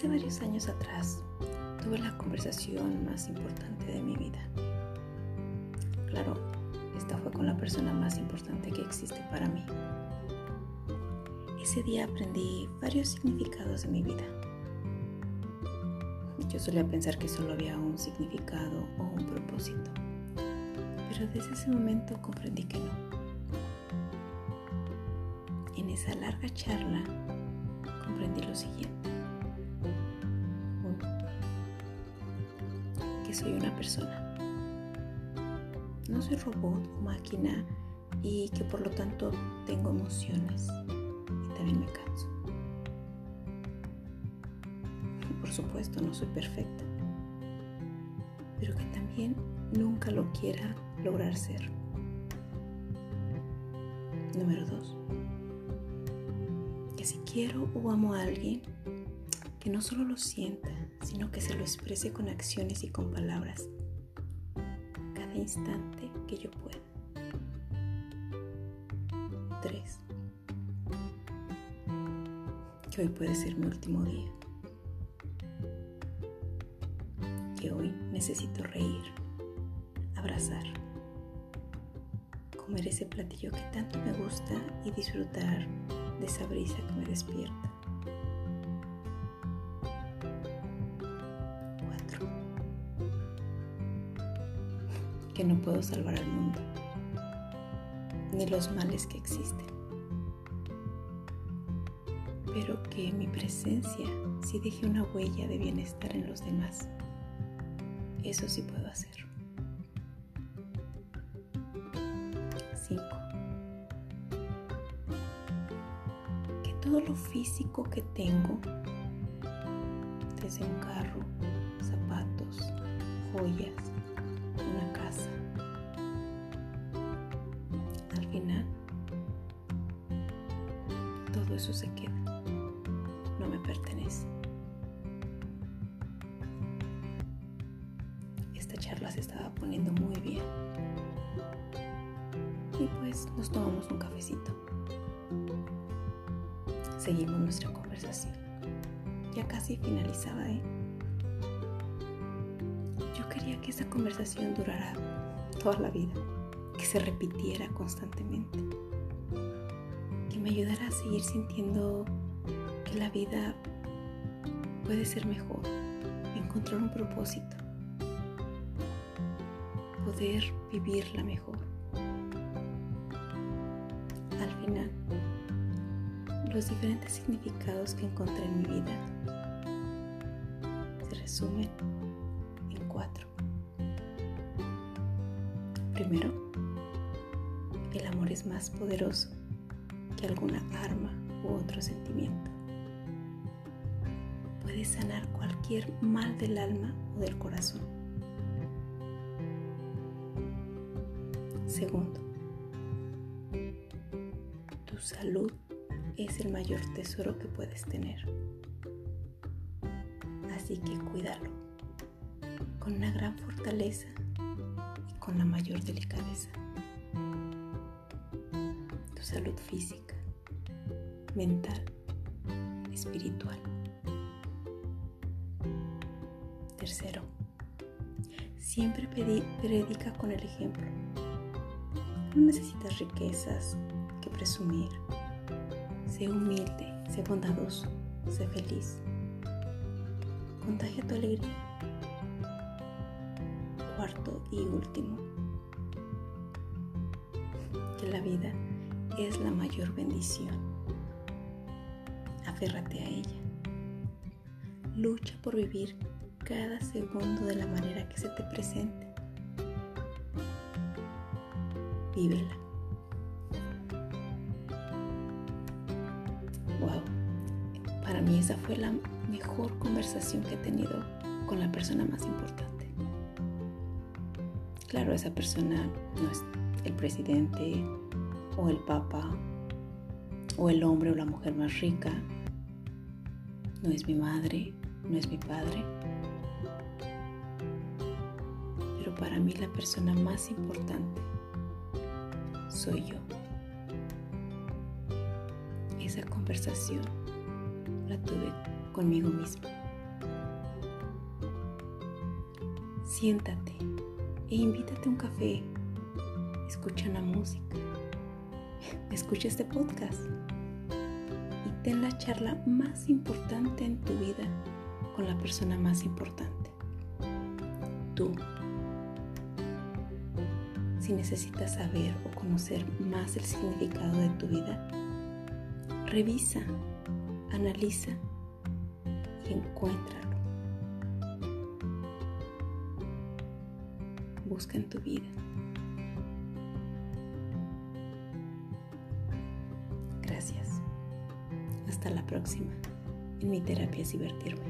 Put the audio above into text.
Hace varios años atrás tuve la conversación más importante de mi vida. Claro, esta fue con la persona más importante que existe para mí. Ese día aprendí varios significados de mi vida. Yo solía pensar que solo había un significado o un propósito, pero desde ese momento comprendí que no. En esa larga charla comprendí lo siguiente. Que soy una persona. No soy robot o máquina y que por lo tanto tengo emociones y también me canso. Por supuesto, no soy perfecta, pero que también nunca lo quiera lograr ser. Número dos, que si quiero o amo a alguien, no solo lo sienta, sino que se lo exprese con acciones y con palabras, cada instante que yo pueda. 3. Que hoy puede ser mi último día. Que hoy necesito reír, abrazar, comer ese platillo que tanto me gusta y disfrutar de esa brisa que me despierta. Que no puedo salvar al mundo, ni los males que existen, pero que mi presencia sí deje una huella de bienestar en los demás. Eso sí puedo hacer. 5. Que todo lo físico que tengo, desde un carro, zapatos, joyas, eso se queda. No me pertenece. Esta charla se estaba poniendo muy bien. Y pues nos tomamos un cafecito. Seguimos nuestra conversación. Ya casi finalizaba, ¿eh? quería que esa conversación durara toda la vida, que se repitiera constantemente, me ayudara a seguir sintiendo que la vida puede ser mejor, encontrar un propósito, poder vivirla mejor. Al final, los diferentes significados que encontré en mi vida se resumen Primero, el amor es más poderoso que alguna arma u otro sentimiento. Puede sanar cualquier mal del alma o del corazón. Segundo, tu salud es el mayor tesoro que puedes tener. Así que cuídalo con una gran fortaleza con la mayor delicadeza. Salud física, mental, espiritual. Tercero, siempre predica con el ejemplo. No necesitas riquezas que presumir. Sé humilde, sé bondadoso, sé feliz. Contagia tu alegría cuarto y último, que la vida es la mayor bendición. Aférrate a ella. Lucha por vivir cada segundo de la manera que se te presente. Vívela. Wow. Para mí esa fue la mejor conversación que he tenido con la persona más importante. Claro, esa persona no es el presidente o el papá o el hombre o la mujer más rica. No es mi madre, no es mi padre. Pero para mí la persona más importante soy yo. Esa conversación la tuve conmigo misma. Siéntate e invítate a un café. Escucha la música Escucha este podcast. Y ten la charla más importante en tu vida con la persona más importante. Tú. Si necesitas saber o conocer más el significado de tu vida, revisa, analiza y encuéntralo. Busca en tu vida. Hasta la próxima. En mi terapia es divertirme.